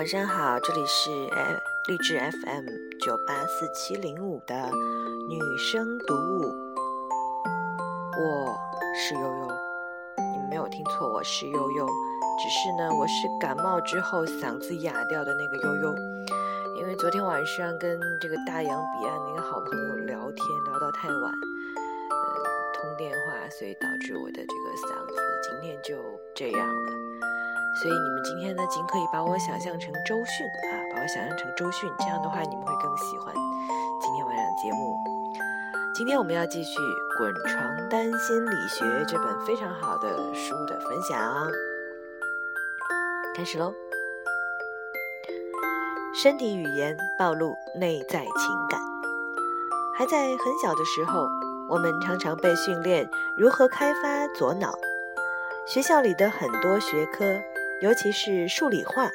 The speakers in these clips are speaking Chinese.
晚上好，这里是呃励志 FM 九八四七零五的女生读物，我是悠悠，你们没有听错，我是悠悠，只是呢，我是感冒之后嗓子哑掉的那个悠悠，因为昨天晚上跟这个大洋彼岸的一个好朋友聊天聊到太晚，呃，通电话，所以导致我的这个嗓子今天就这样了。所以你们今天呢，尽可以把我想象成周迅啊，把我想象成周迅，这样的话你们会更喜欢今天晚上的节目。今天我们要继续《滚床单心理学》这本非常好的书的分享，开始喽。身体语言暴露内在情感。还在很小的时候，我们常常被训练如何开发左脑。学校里的很多学科。尤其是数理化，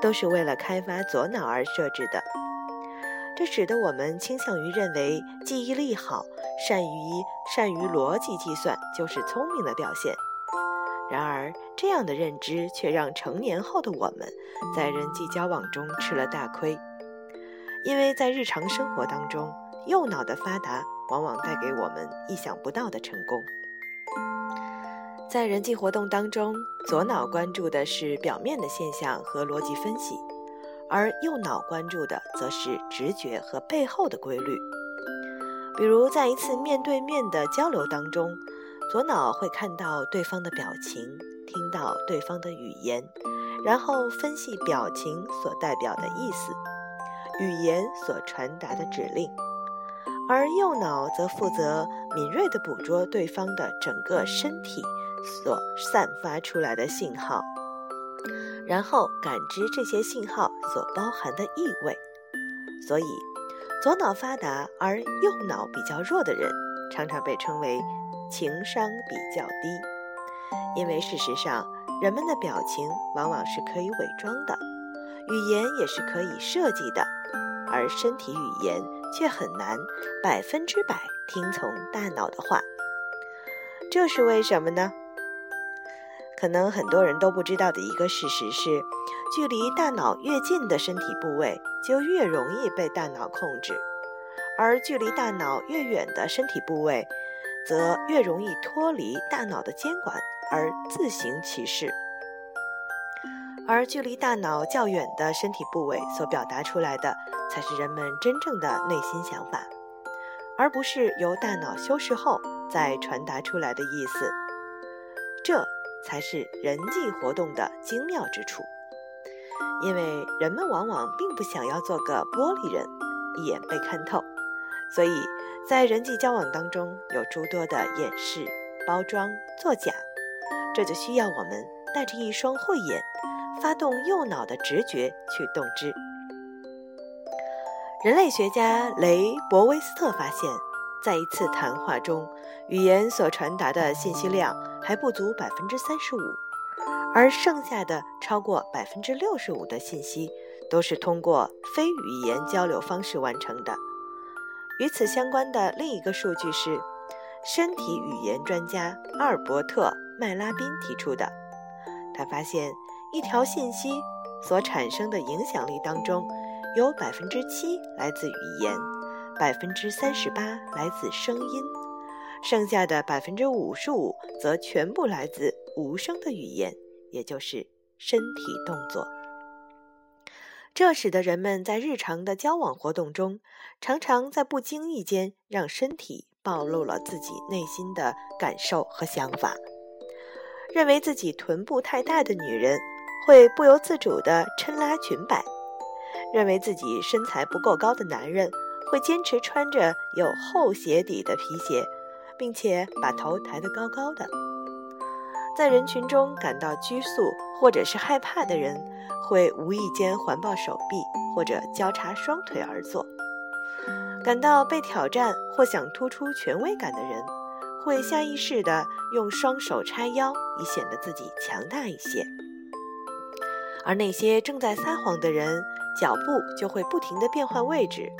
都是为了开发左脑而设置的。这使得我们倾向于认为记忆力好、善于善于逻辑计算就是聪明的表现。然而，这样的认知却让成年后的我们在人际交往中吃了大亏，因为在日常生活当中，右脑的发达往往带给我们意想不到的成功。在人际活动当中，左脑关注的是表面的现象和逻辑分析，而右脑关注的则是直觉和背后的规律。比如，在一次面对面的交流当中，左脑会看到对方的表情，听到对方的语言，然后分析表情所代表的意思，语言所传达的指令；而右脑则负责敏锐地捕捉对方的整个身体。所散发出来的信号，然后感知这些信号所包含的意味。所以，左脑发达而右脑比较弱的人，常常被称为情商比较低。因为事实上，人们的表情往往是可以伪装的，语言也是可以设计的，而身体语言却很难百分之百听从大脑的话。这是为什么呢？可能很多人都不知道的一个事实是，距离大脑越近的身体部位就越容易被大脑控制，而距离大脑越远的身体部位，则越容易脱离大脑的监管而自行其事。而距离大脑较远的身体部位所表达出来的，才是人们真正的内心想法，而不是由大脑修饰后再传达出来的意思。这。才是人际活动的精妙之处，因为人们往往并不想要做个玻璃人，一眼被看透，所以在人际交往当中有诸多的掩饰、包装、作假，这就需要我们带着一双慧眼，发动右脑的直觉去动之。人类学家雷博威斯特发现。在一次谈话中，语言所传达的信息量还不足百分之三十五，而剩下的超过百分之六十五的信息都是通过非语言交流方式完成的。与此相关的另一个数据是，身体语言专家阿尔伯特·麦拉宾提出的。他发现，一条信息所产生的影响力当中，有百分之七来自语言。百分之三十八来自声音，剩下的百分之五十五则全部来自无声的语言，也就是身体动作。这使得人们在日常的交往活动中，常常在不经意间让身体暴露了自己内心的感受和想法。认为自己臀部太大的女人，会不由自主地抻拉裙摆；认为自己身材不够高的男人。会坚持穿着有厚鞋底的皮鞋，并且把头抬得高高的。在人群中感到拘束或者是害怕的人，会无意间环抱手臂或者交叉双腿而坐。感到被挑战或想突出权威感的人，会下意识地用双手叉腰，以显得自己强大一些。而那些正在撒谎的人，脚步就会不停地变换位置。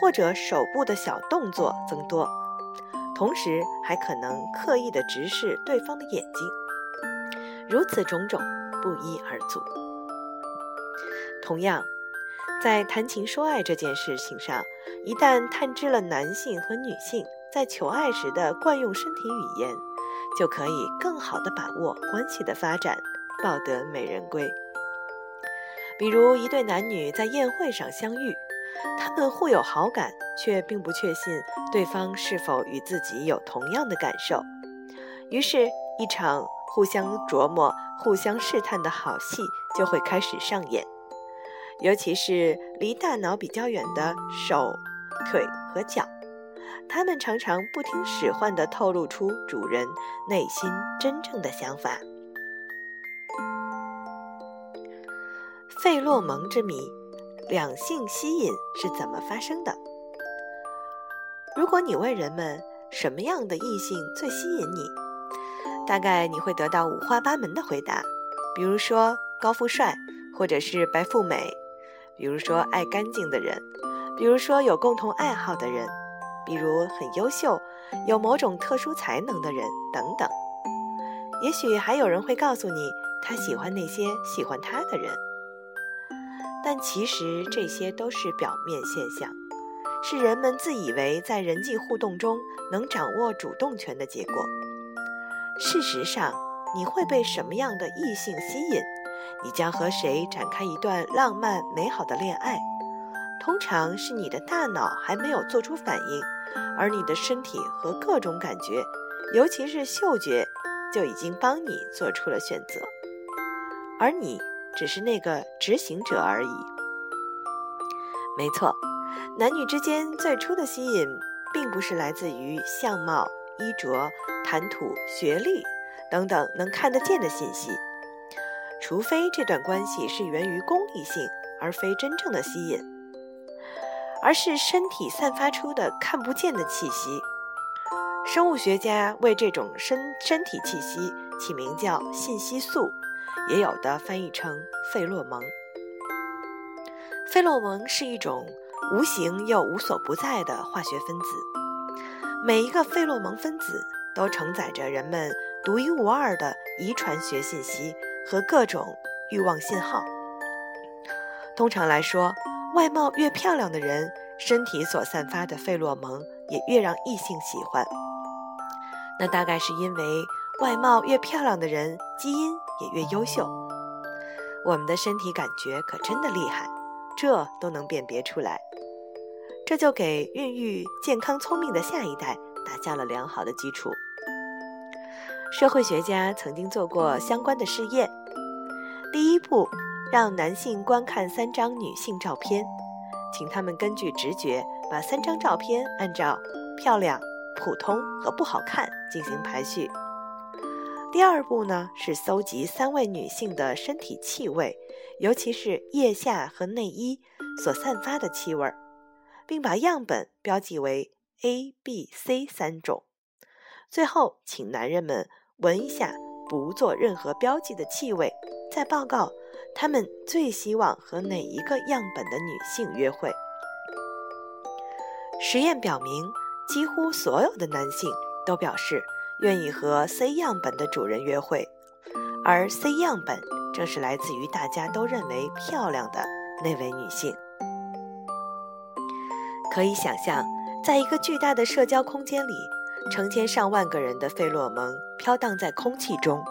或者手部的小动作增多，同时还可能刻意的直视对方的眼睛，如此种种不一而足。同样，在谈情说爱这件事情上，一旦探知了男性和女性在求爱时的惯用身体语言，就可以更好地把握关系的发展，抱得美人归。比如一对男女在宴会上相遇，他们互有好感，却并不确信对方是否与自己有同样的感受，于是，一场互相琢磨、互相试探的好戏就会开始上演。尤其是离大脑比较远的手、腿和脚。他们常常不听使唤地透露出主人内心真正的想法。费洛蒙之谜：两性吸引是怎么发生的？如果你问人们什么样的异性最吸引你，大概你会得到五花八门的回答，比如说高富帅，或者是白富美，比如说爱干净的人，比如说有共同爱好的人。比如很优秀、有某种特殊才能的人等等，也许还有人会告诉你，他喜欢那些喜欢他的人。但其实这些都是表面现象，是人们自以为在人际互动中能掌握主动权的结果。事实上，你会被什么样的异性吸引？你将和谁展开一段浪漫美好的恋爱？通常是你的大脑还没有做出反应。而你的身体和各种感觉，尤其是嗅觉，就已经帮你做出了选择，而你只是那个执行者而已。没错，男女之间最初的吸引，并不是来自于相貌、衣着、谈吐、学历等等能看得见的信息，除非这段关系是源于功利性，而非真正的吸引。而是身体散发出的看不见的气息。生物学家为这种身身体气息起名叫信息素，也有的翻译成费洛蒙。费洛蒙是一种无形又无所不在的化学分子，每一个费洛蒙分子都承载着人们独一无二的遗传学信息和各种欲望信号。通常来说。外貌越漂亮的人，身体所散发的费洛蒙也越让异性喜欢。那大概是因为外貌越漂亮的人，基因也越优秀。我们的身体感觉可真的厉害，这都能辨别出来。这就给孕育健康聪明的下一代打下了良好的基础。社会学家曾经做过相关的试验，第一步。让男性观看三张女性照片，请他们根据直觉把三张照片按照漂亮、普通和不好看进行排序。第二步呢是搜集三位女性的身体气味，尤其是腋下和内衣所散发的气味，并把样本标记为 A、B、C 三种。最后，请男人们闻一下不做任何标记的气味，再报告。他们最希望和哪一个样本的女性约会？实验表明，几乎所有的男性都表示愿意和 C 样本的主人约会，而 C 样本正是来自于大家都认为漂亮的那位女性。可以想象，在一个巨大的社交空间里，成千上万个人的费洛蒙飘荡在空气中，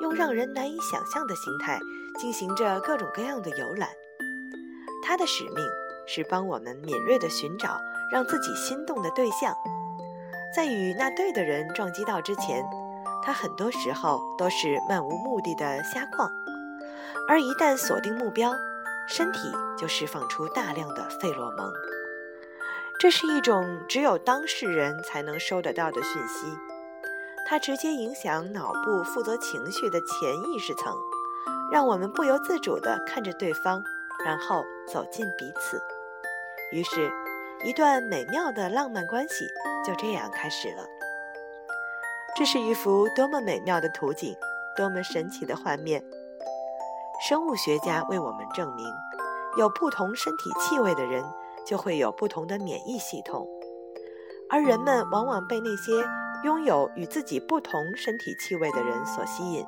用让人难以想象的形态。进行着各种各样的游览，他的使命是帮我们敏锐地寻找让自己心动的对象，在与那对的人撞击到之前，他很多时候都是漫无目的的瞎逛，而一旦锁定目标，身体就释放出大量的费洛蒙，这是一种只有当事人才能收得到的讯息，它直接影响脑部负责情绪的潜意识层。让我们不由自主地看着对方，然后走进彼此。于是，一段美妙的浪漫关系就这样开始了。这是一幅多么美妙的图景，多么神奇的画面！生物学家为我们证明，有不同身体气味的人就会有不同的免疫系统，而人们往往被那些拥有与自己不同身体气味的人所吸引。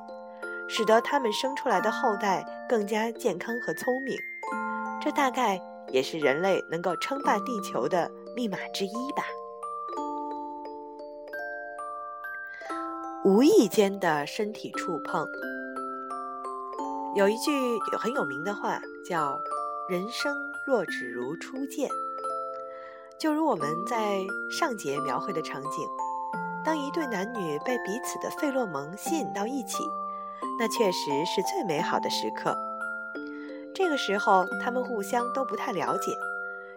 使得他们生出来的后代更加健康和聪明，这大概也是人类能够称霸地球的密码之一吧。无意间的身体触碰，有一句很有名的话叫“人生若只如初见”。就如我们在上节描绘的场景，当一对男女被彼此的费洛蒙吸引到一起，那确实是最美好的时刻。这个时候，他们互相都不太了解，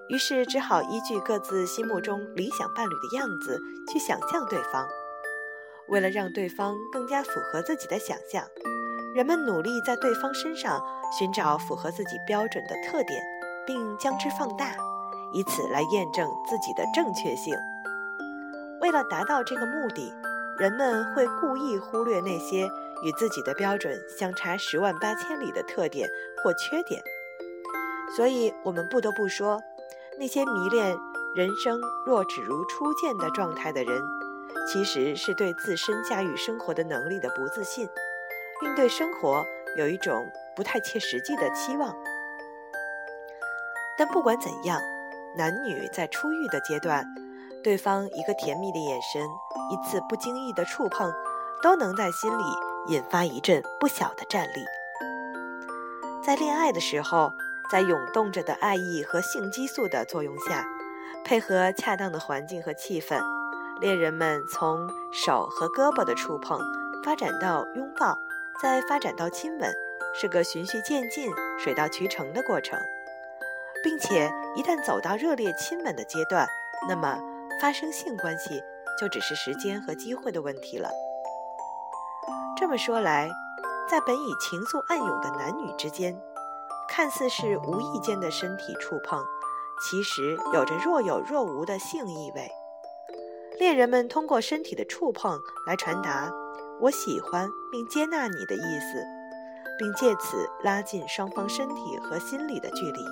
于是只好依据各自心目中理想伴侣的样子去想象对方。为了让对方更加符合自己的想象，人们努力在对方身上寻找符合自己标准的特点，并将之放大，以此来验证自己的正确性。为了达到这个目的，人们会故意忽略那些与自己的标准相差十万八千里的特点或缺点。所以，我们不得不说，那些迷恋“人生若只如初见”的状态的人。其实是对自身驾驭生活的能力的不自信，并对生活有一种不太切实际的期望。但不管怎样，男女在初遇的阶段，对方一个甜蜜的眼神，一次不经意的触碰，都能在心里引发一阵不小的战栗。在恋爱的时候，在涌动着的爱意和性激素的作用下，配合恰当的环境和气氛。恋人们从手和胳膊的触碰发展到拥抱，再发展到亲吻，是个循序渐进、水到渠成的过程，并且一旦走到热烈亲吻的阶段，那么发生性关系就只是时间和机会的问题了。这么说来，在本已情愫暗涌的男女之间，看似是无意间的身体触碰，其实有着若有若无的性意味。恋人们通过身体的触碰来传达“我喜欢并接纳你”的意思，并借此拉近双方身体和心理的距离。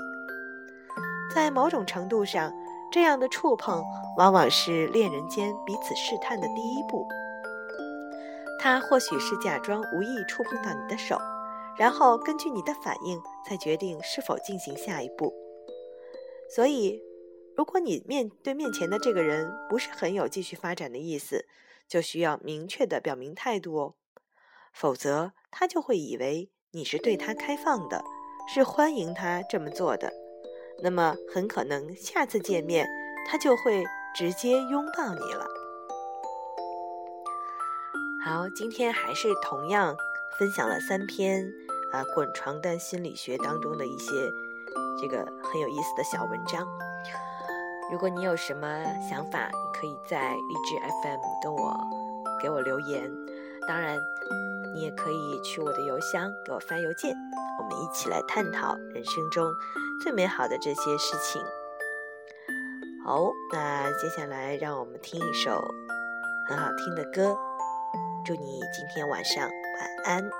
在某种程度上，这样的触碰往往是恋人间彼此试探的第一步。他或许是假装无意触碰到你的手，然后根据你的反应再决定是否进行下一步。所以。如果你面对面前的这个人不是很有继续发展的意思，就需要明确的表明态度哦，否则他就会以为你是对他开放的，是欢迎他这么做的，那么很可能下次见面他就会直接拥抱你了。好，今天还是同样分享了三篇啊滚床单心理学当中的一些这个很有意思的小文章。如果你有什么想法，你可以在荔枝 FM 跟我给我留言。当然，你也可以去我的邮箱给我发邮件，我们一起来探讨人生中最美好的这些事情。好，那接下来让我们听一首很好听的歌。祝你今天晚上晚安。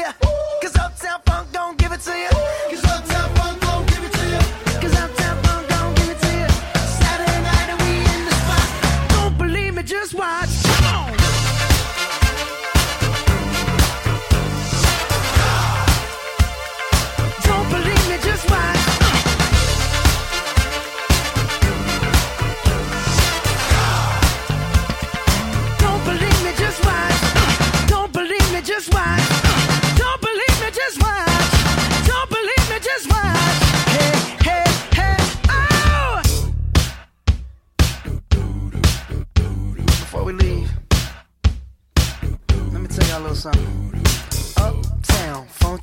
Cause Uptown Funk don't give it to you.